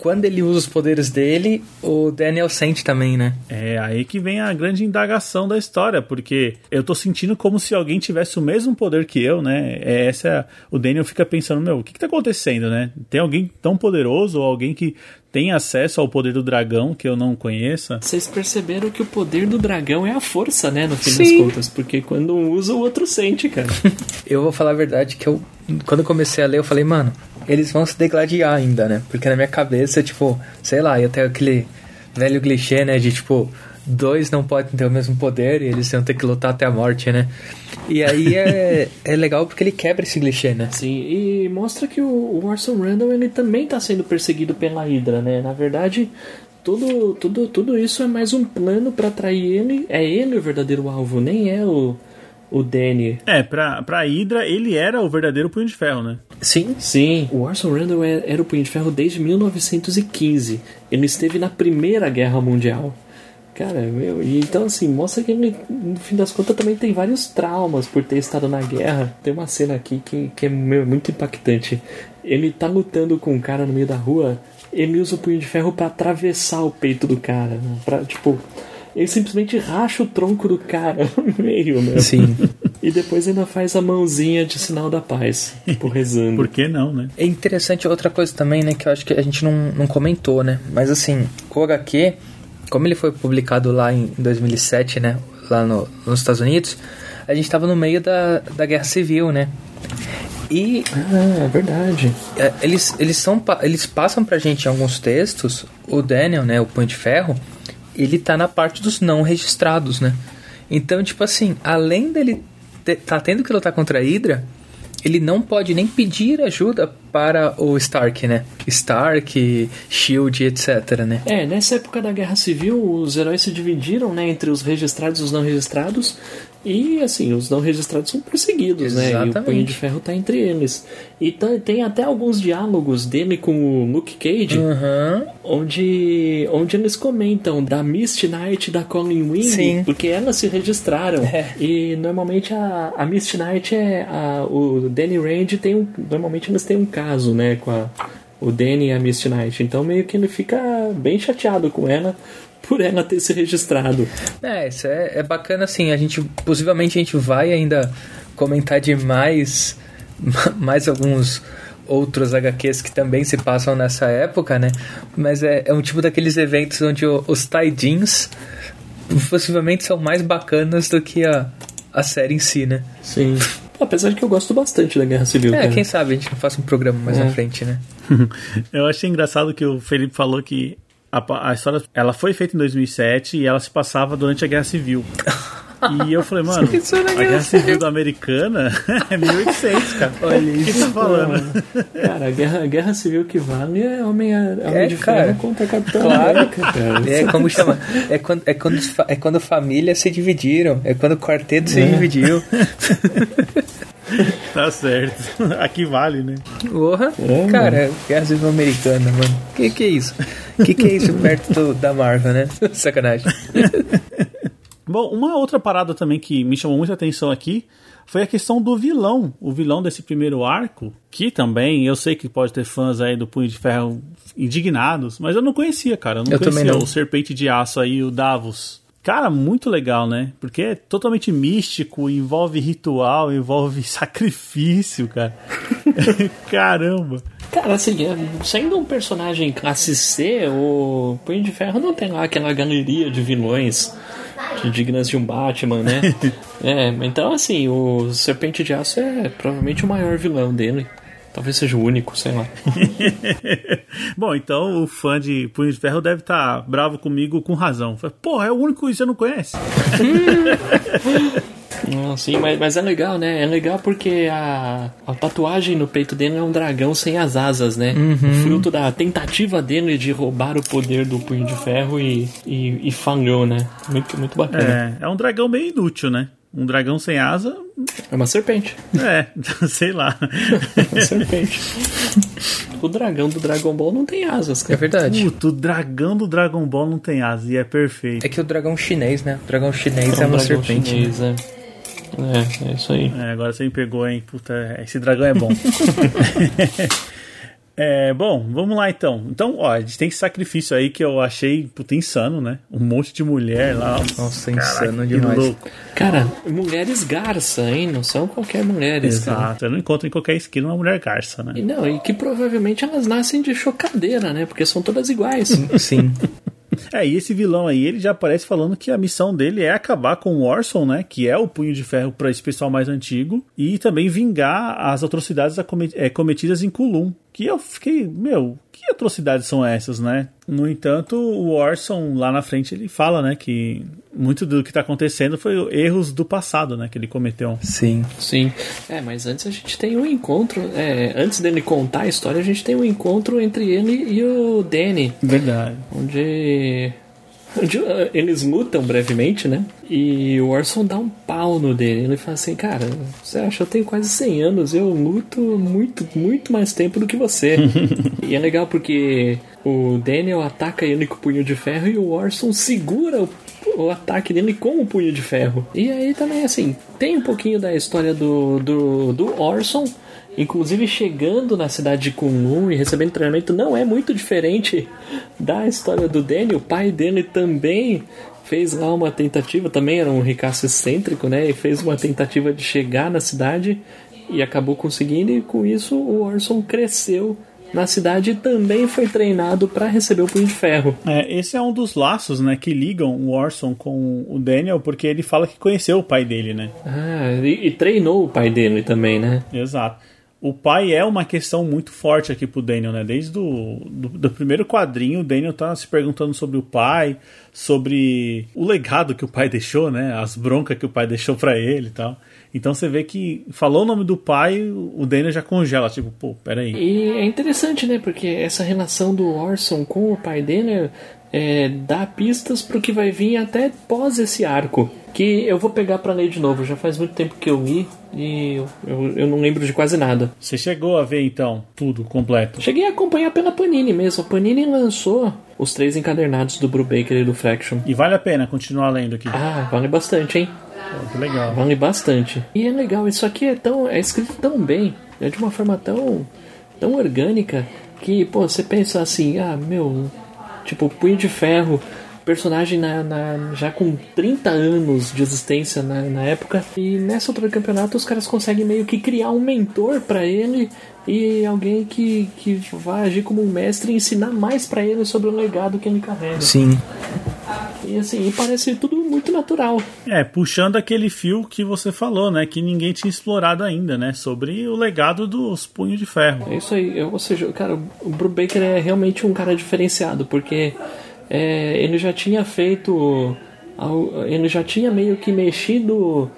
Speaker 2: quando ele usa os poderes dele, o Daniel sente também, né?
Speaker 1: É aí que vem a grande indagação da história, porque eu tô sentindo como se alguém tivesse o mesmo poder que eu, né? É essa o Daniel fica pensando, meu, o que que tá acontecendo, né? Tem alguém tão poderoso ou alguém que tem acesso ao poder do dragão que eu não conheça?
Speaker 3: Vocês perceberam que o poder do dragão é a força, né? No fim
Speaker 2: Sim.
Speaker 3: das contas. Porque quando um usa, o outro sente, cara.
Speaker 2: Eu vou falar a verdade que eu, quando eu comecei a ler, eu falei, mano, eles vão se degladiar ainda, né? Porque na minha cabeça, tipo, sei lá, ia ter aquele velho clichê, né? De tipo, dois não podem ter o mesmo poder e eles iam ter que lutar até a morte, né? E aí é, é legal porque ele quebra esse clichê, né?
Speaker 3: Sim, e mostra que o, o Orson Randall ele também tá sendo perseguido pela Hydra, né? Na verdade, tudo, tudo, tudo isso é mais um plano pra atrair ele. É ele o verdadeiro alvo, nem é o, o Danny.
Speaker 1: É, pra, pra Hydra, ele era o verdadeiro punho de ferro, né?
Speaker 2: Sim.
Speaker 3: Sim, o Orson Randall é- era o Punho de Ferro desde 1915. Ele esteve na Primeira Guerra Mundial. Cara, meu, e então assim, mostra que ele, no fim das contas, também tem vários traumas por ter estado na guerra. Tem uma cena aqui que, que é meu, muito impactante. Ele tá lutando com um cara no meio da rua, ele usa o punho de ferro pra atravessar o peito do cara. né? Pra, tipo, ele simplesmente racha o tronco do cara no meio, né?
Speaker 2: Sim.
Speaker 3: E depois ainda faz a mãozinha de sinal da paz, tipo, rezando.
Speaker 1: Por que não, né?
Speaker 2: É interessante outra coisa também, né? Que eu acho que a gente não, não comentou, né? Mas assim, o HQ, como ele foi publicado lá em 2007, né? Lá no- nos Estados Unidos, a gente tava no meio da, da Guerra Civil, né? E
Speaker 3: Ah, é verdade.
Speaker 2: é, eles, eles, são, eles passam pra gente em alguns textos, o Daniel, né? O Punho de Ferro, ele tá na parte dos não registrados, né? Então, tipo assim, além dele te, tá tendo que lutar contra a Hydra, ele não pode nem pedir ajuda para o Stark, né? Stark, Shield, etc, né?
Speaker 3: É, nessa época da Guerra Civil, os heróis se dividiram, né, entre os registrados e os não registrados. E, assim, os não registrados são perseguidos, né? E o
Speaker 2: Exatamente.
Speaker 3: Punho de Ferro tá entre eles. E tá- tem até alguns diálogos dele com o Luke Cage,
Speaker 2: Aham.
Speaker 3: onde, onde eles comentam da Misty Knight da Colin Wing,
Speaker 2: Sim.
Speaker 3: porque elas se registraram.
Speaker 2: É.
Speaker 3: E normalmente a, a Misty Knight é. A, o Danny Rand tem um. Normalmente eles têm um caso, né, com a, o Danny e a Misty Knight. Então meio que ele fica bem chateado com ela por ela ter se registrado.
Speaker 2: É, isso é, é bacana assim. A gente possivelmente a gente vai ainda comentar de mais, mais alguns outros HQs que também se passam nessa época, né? Mas é, é um tipo daqueles eventos onde o- os tie-ins possivelmente são mais bacanas do que a, a série em si, né?
Speaker 3: Sim. Apesar de que eu gosto bastante da Guerra Civil.
Speaker 2: É,
Speaker 3: cara.
Speaker 2: quem sabe a gente não faça um programa mais
Speaker 3: É.
Speaker 2: na frente, né?
Speaker 1: Eu achei engraçado que o Felipe falou que a, a história ela foi feita em 2007 e ela se passava durante a Guerra Civil. E eu falei, mano,
Speaker 2: Isso é na
Speaker 1: a
Speaker 2: Guerra
Speaker 1: Civil da Americana é 1800, cara.
Speaker 2: Olha
Speaker 1: O que você tá falando?
Speaker 3: Cara, a guerra, a guerra Civil que vale é Homem, homem
Speaker 2: É,
Speaker 3: de
Speaker 2: cara.
Speaker 3: Ferro contra Capitão
Speaker 2: Claro.
Speaker 3: América, cara.
Speaker 2: É como chama? É quando, é quando, é quando famílias se dividiram. É quando o quarteto se
Speaker 3: É.
Speaker 2: dividiu.
Speaker 1: Tá certo. Aqui vale, né?
Speaker 2: Porra,
Speaker 3: É,
Speaker 2: cara, Guerra Civil Americana, mano. Que que é isso? Que que é isso perto do- da Marvel, né? Sacanagem.
Speaker 1: Bom, uma outra parada também que me chamou muita atenção aqui foi a questão do vilão. O vilão desse primeiro arco, que também eu sei que pode ter fãs aí do Punho de Ferro indignados, mas eu não conhecia, cara. Eu não
Speaker 2: Eu
Speaker 1: conhecia
Speaker 2: também não.
Speaker 1: o Serpente de Aço aí, o Davos. Cara, muito legal, né? Porque é totalmente místico, envolve ritual, envolve sacrifício, cara. Caramba.
Speaker 3: Cara, assim, sendo um personagem classe C, o Punho de Ferro não tem lá aquela galeria de vilões dignas de um Batman, né? é, então assim, o Serpente de Aço é provavelmente o maior vilão dele. Talvez seja o único, sei lá.
Speaker 1: Bom, então o fã de Punho de Ferro deve estar tá bravo comigo com razão. Porra, é o único que você não conhece.
Speaker 3: Não, sim, mas, mas é legal, né? É legal porque a, a tatuagem no peito dele é um dragão sem as asas, né? Uhum. Fruto da tentativa dele de roubar o poder do Punho de Ferro e, e, e falhou, né? Muito, muito bacana.
Speaker 1: É, é um dragão meio inútil, né? Um dragão sem asa.
Speaker 3: É uma serpente.
Speaker 1: É, sei lá.
Speaker 3: É uma serpente. O dragão do Dragon Ball não tem asas, cara.
Speaker 2: É verdade.
Speaker 1: Puto, o dragão do Dragon Ball não tem asas e é perfeito.
Speaker 2: É que o dragão chinês, né? O dragão chinês é, é uma serpente.
Speaker 3: Chinês, né? é. É, é isso aí.
Speaker 1: É, agora você me pegou, hein? Puta, esse dragão é bom. É, bom, vamos lá então. Então, ó, a gente tem esse sacrifício aí que eu achei puta insano, né? Um monte de mulher lá.
Speaker 2: Nossa, Caraca, insano demais. Louco.
Speaker 3: Cara, mulheres garça, hein? Não são qualquer mulheres.
Speaker 1: Exato,
Speaker 3: cara.
Speaker 1: eu não encontro em qualquer esquina uma mulher garça, né?
Speaker 3: E não, e que provavelmente elas nascem de chocadeira, né? Porque são todas iguais.
Speaker 2: Sim.
Speaker 1: É, e esse vilão aí, ele já aparece falando que a missão dele é acabar com o Orson, né? Que é o punho de ferro para esse pessoal mais antigo. E também vingar as atrocidades é, cometidas em Kulum. Que eu fiquei, meu, que atrocidades são essas, né? No entanto, o Orson lá na frente ele fala, né, que muito do que está acontecendo foi erros do passado, né, que ele cometeu.
Speaker 2: Sim.
Speaker 3: Sim. É, mas antes a gente tem um encontro, é, antes dele contar a história, a gente tem um encontro entre ele e o Danny.
Speaker 1: Verdade.
Speaker 3: Onde eles lutam brevemente, né? E o Orson dá um pau no dele. Ele fala assim: Cara, você acha? Eu tenho quase 100 anos, eu luto muito, muito mais tempo do que você. e é legal porque o Daniel ataca ele com o punho de ferro e o Orson segura o, o ataque dele com o punho de ferro. E aí também, assim, tem um pouquinho da história do, do, do Orson Inclusive, chegando na cidade de Kunlun e recebendo treinamento não é muito diferente da história do Danny. O pai dele também fez lá uma tentativa, também era um ricaço excêntrico, né? E fez uma tentativa de chegar na cidade e acabou conseguindo. E com isso, o Orson cresceu na cidade e também foi treinado para receber o punho de ferro.
Speaker 1: É, esse é um dos laços, né, que ligam o Orson com o Daniel, porque ele fala que conheceu o pai dele, né?
Speaker 3: Ah, e, e treinou o pai dele também, né?
Speaker 1: Exato o pai é uma questão muito forte aqui pro Daniel, né? Desde do, do, do, primeiro quadrinho, o Daniel tá se perguntando sobre o pai, sobre o legado que o pai deixou, né? As broncas que o pai deixou para ele e tal. Então você vê que falou o nome do pai, o Daniel já congela, tipo, pô, peraí.
Speaker 3: E é interessante, né? Porque essa relação do Orson com o pai dele é, dá pistas pro que vai vir até pós esse arco. Que eu vou pegar para ler de novo, já faz muito tempo que eu li e eu, eu, eu, não lembro de quase nada.
Speaker 1: Você chegou a ver então tudo completo?
Speaker 3: Cheguei a acompanhar pela Panini mesmo. A Panini lançou os três encadernados do Brubaker e do Fraction.
Speaker 1: E vale a pena continuar lendo aqui?
Speaker 3: Ah, vale bastante, hein?
Speaker 1: que legal.
Speaker 3: Vale bastante. E é legal, isso aqui é tão. é escrito tão bem, é de uma forma tão. tão orgânica que, pô, você pensa assim, ah, meu, Tipo, Punho de Ferro, personagem na, na, já com 30 anos de existência na, na, época. E nessa altura do campeonato os caras conseguem meio que criar um mentor para ele e alguém que, que vai agir como um mestre e ensinar mais para ele sobre o legado que ele carrega.
Speaker 2: Sim.
Speaker 3: E assim, e parece tudo muito natural.
Speaker 1: É, puxando aquele fio que você falou, né? Que ninguém tinha explorado ainda, né? Sobre o legado dos punhos de ferro.
Speaker 3: É isso aí. Ou seja, cara, o Brubaker é realmente um cara diferenciado, porque é, ele já tinha feito. Ele já tinha meio que mexido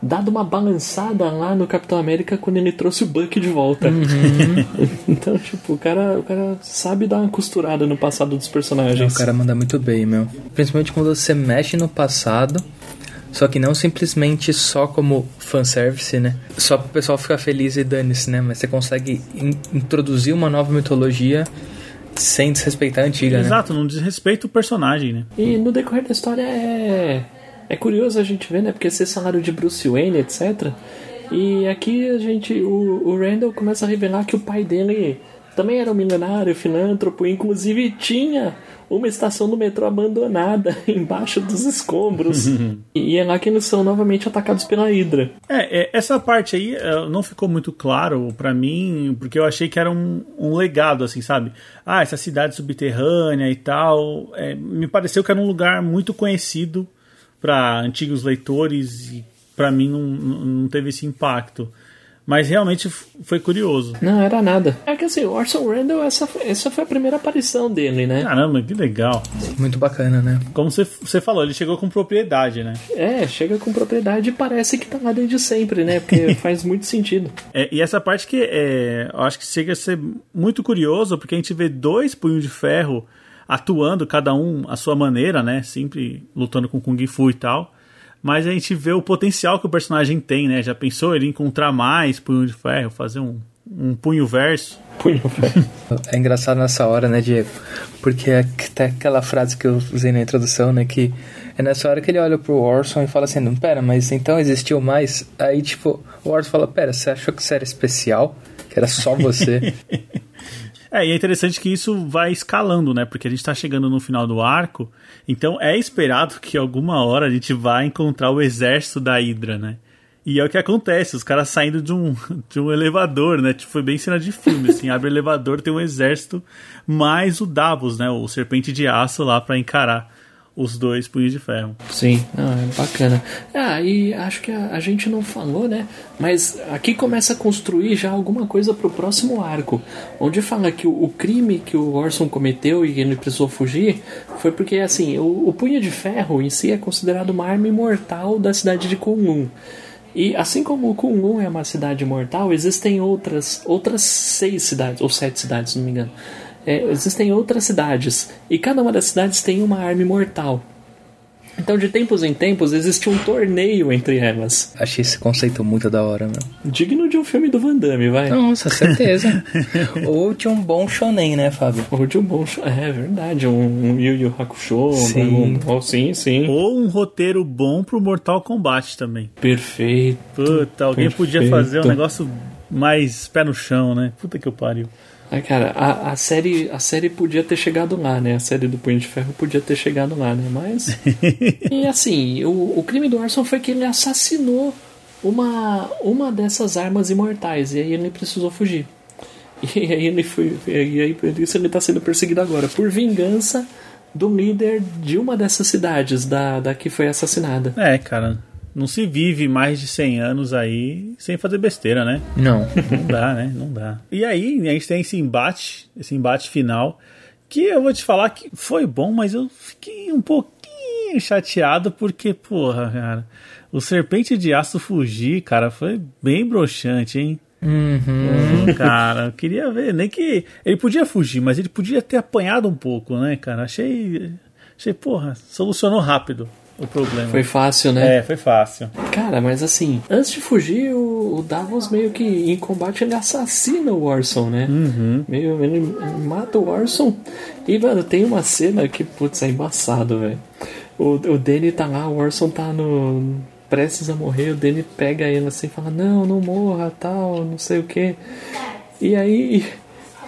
Speaker 3: dado uma balançada lá no Capitão América quando ele trouxe o Buck de volta. Uhum. então, tipo, o cara, o cara sabe dar uma costurada no passado dos personagens.
Speaker 2: O cara manda muito bem, meu. Principalmente quando você mexe no passado, só que não simplesmente só como fanservice, né? Só pro pessoal ficar feliz e dane-se, né? Mas você consegue in introduzir uma nova mitologia sem desrespeitar a antiga,
Speaker 1: Exato,
Speaker 2: né?
Speaker 1: não desrespeita o personagem, né?
Speaker 3: E no decorrer da história é é curioso a gente ver, né? Porque esse salário de Bruce Wayne, etc. E aqui a gente, o, o Randall começa a revelar que o pai dele também era um milionário, filântropo, inclusive tinha uma estação do metrô abandonada embaixo dos escombros. e é lá que eles são novamente atacados pela Hydra.
Speaker 1: É, é, essa parte aí uh, não ficou muito claro para mim, porque eu achei que era um, um, legado, assim, sabe? Ah, essa cidade subterrânea e tal. É, me pareceu que era um lugar muito conhecido para antigos leitores e para mim não, não teve esse impacto. Mas realmente foi curioso.
Speaker 3: Não, era nada. É que assim, o Orson Randall, essa, essa foi a primeira aparição dele, né?
Speaker 1: Caramba, que legal.
Speaker 2: Muito bacana, né?
Speaker 1: Como você, você falou, ele chegou com propriedade, né?
Speaker 3: É, chega com propriedade e parece que tá lá desde sempre, né? Porque faz muito sentido.
Speaker 1: É, e essa parte que é, eu acho que chega a ser muito curioso, porque a gente vê dois punhos de ferro atuando, cada um à sua maneira, né? Sempre lutando com Kung Fu e tal mas a gente vê o potencial que o personagem tem, né? Já pensou ele encontrar mais punho de ferro, fazer um, um punho verso?
Speaker 2: Punho verso. É engraçado nessa hora, né, Diego? Porque é até aquela frase que eu usei na introdução, né? Que é nessa hora que ele olha pro Orson e fala assim: não, pera, mas então existiu mais? Aí, tipo, o Orson fala: pera, você achou que isso era especial? Que era só você?
Speaker 1: É, e é interessante que isso vai escalando, né? Porque a gente tá chegando no final do arco, então é esperado que alguma hora a gente vá encontrar o exército da Hydra, né? E é o que acontece, os caras saindo de um, de um elevador, né? Tipo, foi bem cena de filme, assim, abre o elevador, tem um exército, mais o Davos, né? O serpente de aço lá para encarar os dois punhos de ferro.
Speaker 3: Sim, ah, é bacana. Ah, e acho que a, a, gente não falou, né? Mas aqui começa a construir já alguma coisa pro próximo arco, onde fala que o, o crime que o Orson cometeu e ele precisou fugir foi porque, assim, o, o punho de ferro em si é considerado uma arma imortal da cidade de Kunlun. E assim como Kunlun é uma cidade mortal, existem outras outras seis cidades, ou sete cidades, se não me engano é, existem outras cidades e cada uma das cidades tem uma arma imortal. Então, de tempos em tempos, existe um torneio entre elas.
Speaker 2: Achei esse conceito muito da hora, meu.
Speaker 3: Digno de um filme do Van Damme, vai.
Speaker 2: Nossa, certeza. Ou de um bom shonen, né, Fábio?
Speaker 3: Ou de um bom shonen, é verdade. Um, um Yu Yu Hakusho.
Speaker 2: Sim.
Speaker 3: Um, oh, sim, sim.
Speaker 1: Ou um roteiro bom pro Mortal Kombat também.
Speaker 3: Perfeito.
Speaker 1: Puta, alguém Perfeito. podia fazer um negócio mais pé no chão, né? Puta que eu pariu.
Speaker 3: Ah, cara, a, a, série, a série podia ter chegado lá, né? A série do Punho de Ferro podia ter chegado lá, né? Mas. e assim, o, o crime do Arson foi que ele assassinou uma, uma dessas armas imortais. E aí ele precisou fugir. E aí ele foi. E aí por isso ele tá sendo perseguido agora. Por vingança do líder de uma dessas cidades, da, da que foi assassinada.
Speaker 1: É, cara não se vive mais de 100 anos aí sem fazer besteira, né?
Speaker 2: Não.
Speaker 1: Não dá, né? Não dá. E aí, a gente tem esse embate, esse embate final, que eu vou te falar que foi bom, mas eu fiquei um pouquinho chateado porque, porra, cara, o Serpente de Aço fugir, cara, foi bem broxante, hein?
Speaker 2: Uhum.
Speaker 1: Hum, cara, eu queria ver, nem que ele podia fugir, mas ele podia ter apanhado um pouco, né, cara? Achei, achei, porra, solucionou rápido o problema.
Speaker 3: Foi fácil, né?
Speaker 1: É, foi fácil.
Speaker 3: Cara, mas assim, antes de fugir, o, Davos meio que em combate ele assassina o Orson, né?
Speaker 1: Uhum.
Speaker 3: Meio, ele mata o Orson. E, mano, tem uma cena que, putz, é embaçado, velho. O, o Danny tá lá, o Orson tá no. prestes a morrer, o Danny pega ele assim e fala: Não, não morra, tal, não sei o que. E aí.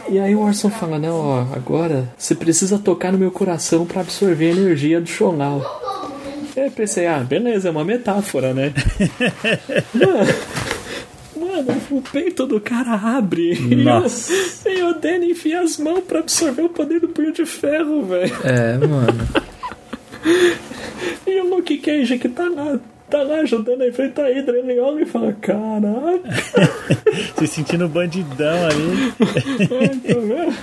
Speaker 3: E aí o Orson fala, não, ó, agora você precisa tocar no meu coração para absorver a energia do Shonal. Eu pensei, ah, beleza, é uma metáfora, né? mano, mano, o peito do cara abre.
Speaker 1: Nossa.
Speaker 3: E, o, e o Danny enfia as mãos pra absorver o poder do punho de ferro, velho.
Speaker 2: É, mano.
Speaker 3: e o Luke Cage que tá lá tá lá ajudando a enfrentar a Hydra, ele olha e fala, caraca.
Speaker 1: Se sentindo bandidão ali.
Speaker 3: é, tá vendo?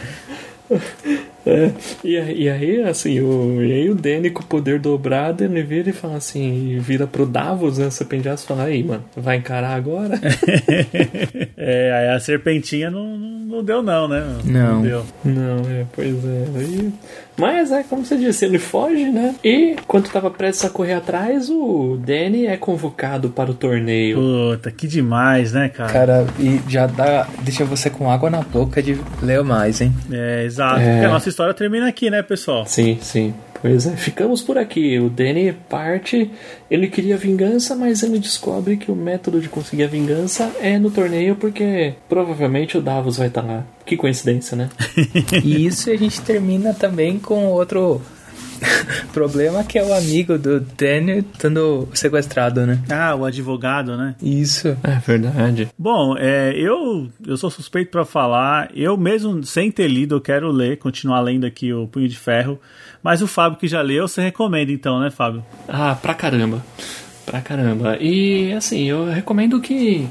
Speaker 3: É, e, e aí, assim, o, e aí o Danny com o poder dobrado, ele vira e fala assim, e vira pro Davos, né? E fala, aí, mano, vai encarar agora?
Speaker 1: é, aí a serpentinha não, não deu não, né?
Speaker 2: Não. Não
Speaker 3: deu. Não, é, pois é. Aí, mas é como você disse, ele foge, né? E quando tava prestes a correr atrás, o Danny é convocado para o torneio.
Speaker 1: Puta, que demais, né, cara?
Speaker 2: Cara, e já dá. Deixa você com água na boca de ler mais, hein?
Speaker 1: É, exato. É. Porque a nossa história termina aqui, né, pessoal?
Speaker 3: Sim, sim. Pois é, ficamos por aqui. O Danny parte, ele queria vingança, mas ele descobre que o método de conseguir a vingança é no torneio, porque provavelmente o Davos vai estar lá. Que coincidência, né?
Speaker 2: E isso a gente termina também com outro problema que é o amigo do Daniel estando sequestrado, né?
Speaker 1: Ah, o advogado, né?
Speaker 2: Isso.
Speaker 3: É verdade.
Speaker 1: Bom, é, eu, eu sou suspeito pra falar. Eu mesmo, sem ter lido, eu quero ler, continuar lendo aqui o Punho de Ferro. Mas o Fábio que já leu, você recomenda então, né, Fábio?
Speaker 3: Ah, pra caramba. Pra caramba. E assim, eu recomendo que.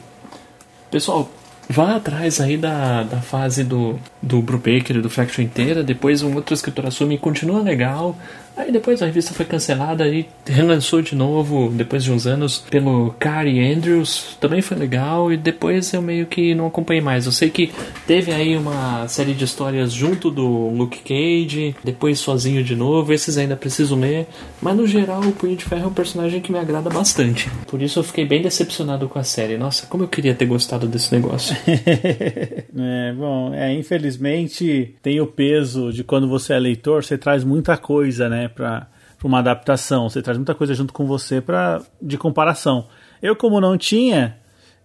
Speaker 3: Pessoal, vá atrás aí da, da fase do, do Brubaker e do Fraction inteira. Depois um outro escritor assume e continua legal. Aí depois a revista foi cancelada e relançou de novo, depois de uns anos, pelo Cary Andrews. Também foi legal e depois eu meio que não acompanhei mais. Eu sei que teve aí uma série de histórias junto do Luke Cage, depois sozinho de novo. Esses ainda preciso ler. Mas no geral, o Punho de Ferro é um personagem que me agrada bastante. Por isso eu fiquei bem decepcionado com a série. Nossa, como eu queria ter gostado desse negócio.
Speaker 1: é, bom, é, infelizmente tem o peso de quando você é leitor, você traz muita coisa, né, para uma adaptação, você traz muita coisa junto com você para de comparação. Eu como não tinha,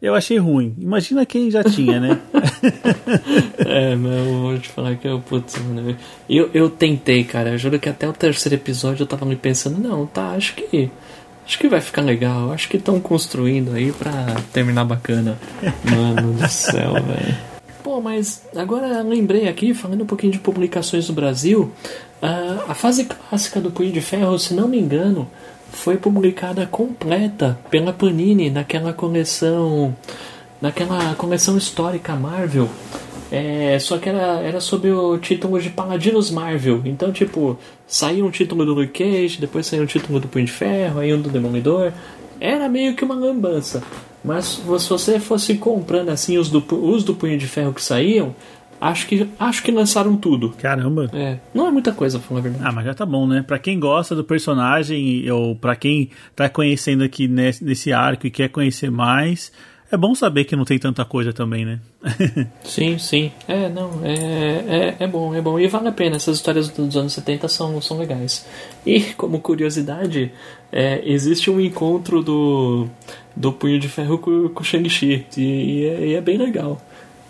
Speaker 1: eu achei ruim. Imagina quem já tinha, né?
Speaker 3: é, mas eu vou te falar que eu, putz, mano, eu, eu tentei, cara. Eu juro que até o terceiro episódio eu tava me pensando, não, tá, acho que. Acho que vai ficar legal. Acho que estão construindo aí pra terminar bacana. Mano do céu, velho. Pô, mas agora lembrei aqui, falando um pouquinho de publicações do Brasil, a fase clássica do Punho de Ferro, se não me engano, foi publicada completa pela Panini naquela coleção, naquela coleção histórica Marvel. É, só que era, era sob o título de Paladinos Marvel. Então, tipo, saiu um título do Luke Cage, depois saiu um título do Punho de Ferro, aí um do Demolidor. Era meio que uma lambança. Mas se você fosse comprando assim os do, os do Punho de Ferro que saíam, acho que, acho que lançaram tudo.
Speaker 1: Caramba.
Speaker 3: É, não é muita coisa, pra falar a verdade.
Speaker 1: Ah, mas já tá bom, né? Pra quem gosta do personagem, ou pra quem tá conhecendo aqui nesse, nesse arco e quer conhecer mais, é bom saber que não tem tanta coisa também, né?
Speaker 3: sim, sim. É, não, é, é, é bom, é bom. E vale a pena, essas histórias dos anos 70 são, são legais. E, como curiosidade, é, existe um encontro do, do Punho de Ferro com, com o Shang-Chi, e, e, é, e é bem legal.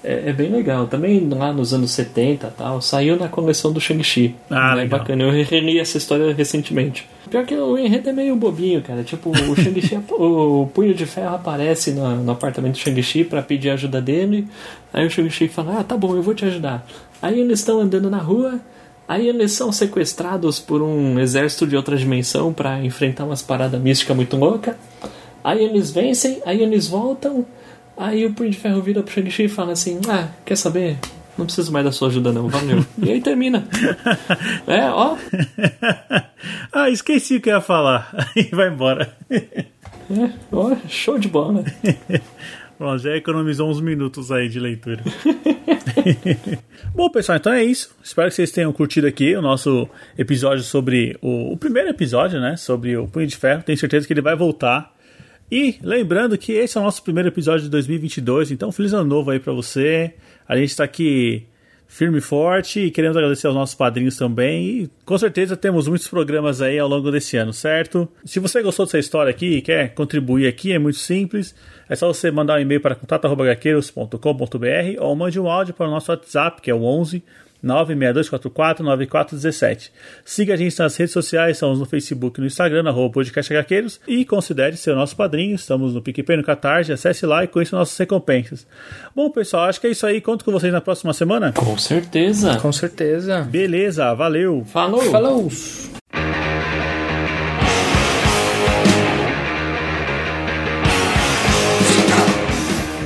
Speaker 3: É, é, bem legal. Também lá nos anos 70 tal, saiu na coleção do Shang-Chi.
Speaker 1: Ah,
Speaker 3: é
Speaker 1: legal.
Speaker 3: bacana. Eu reli essa história recentemente. Pior que o enredo é meio bobinho, cara. Tipo, o Shang-Chi, o Punho de Ferro aparece no, no apartamento do Shang-Chi pra pedir ajuda dele. Aí o Shang-Chi fala: Ah, tá bom, eu vou te ajudar. Aí eles estão andando na rua. Aí eles são sequestrados por um exército de outra dimensão para enfrentar umas paradas místicas muito louca. Aí eles vencem, aí eles voltam. Aí o Punho de Ferro vira pro Shang-Chi e fala assim: Ah, quer saber? Não preciso mais da sua ajuda, não, valeu. e aí termina. É, ó.
Speaker 1: ah, esqueci o que eu ia falar. Aí vai embora.
Speaker 3: É, ó, show de bola.
Speaker 1: Bom, já economizou uns minutos aí de leitura. Bom, pessoal, então é isso. Espero que vocês tenham curtido aqui o nosso episódio sobre o, o primeiro episódio, né? Sobre o Punho de Ferro. Tenho certeza que ele vai voltar. E lembrando que esse é o nosso primeiro episódio de 2022, então feliz ano novo aí para você. A gente está aqui firme e forte e queremos agradecer aos nossos padrinhos também. E com certeza temos muitos programas aí ao longo desse ano, certo? Se você gostou dessa história aqui e quer contribuir aqui, é muito simples. É só você mandar um e-mail para contato.gaqueiros.com.br ou mande um áudio para o nosso WhatsApp, que é o 11 962449417. Siga a gente nas redes sociais, estamos no Facebook e no Instagram, arroba podcast HQueiros, e considere ser nosso padrinho, estamos no PicPay no Catarse, acesse lá e conheça nossas recompensas. Bom, pessoal, acho que é isso aí, conto com vocês na próxima semana.
Speaker 3: Com certeza.
Speaker 2: Com certeza.
Speaker 1: Beleza, valeu.
Speaker 3: Falou.
Speaker 2: Falou.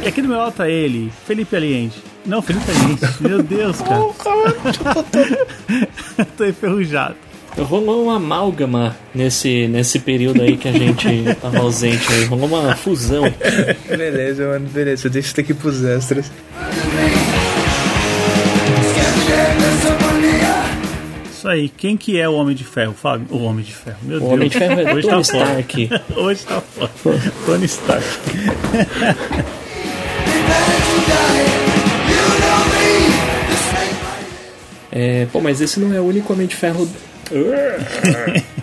Speaker 1: E aqui do meu lado tá ele, Felipe Aliente. Não, Felipe Aliente. Meu Deus, cara. Tô enferrujado.
Speaker 3: Rolou uma amálgama nesse, nesse período aí que a gente tava ausente aí. Rolou uma fusão.
Speaker 2: Beleza, mano, beleza. Deixa isso daqui pros extras.
Speaker 1: Isso aí, quem que é o Homem de Ferro, Fábio? O Homem de Ferro, meu
Speaker 3: O
Speaker 1: Deus.
Speaker 3: Homem de Ferro é
Speaker 1: Hoje
Speaker 3: Tony
Speaker 1: tá foda.
Speaker 3: Stark.
Speaker 1: Hoje tá foda. Tony Stark.
Speaker 3: É, pô, mas esse não é o único Homem de Ferro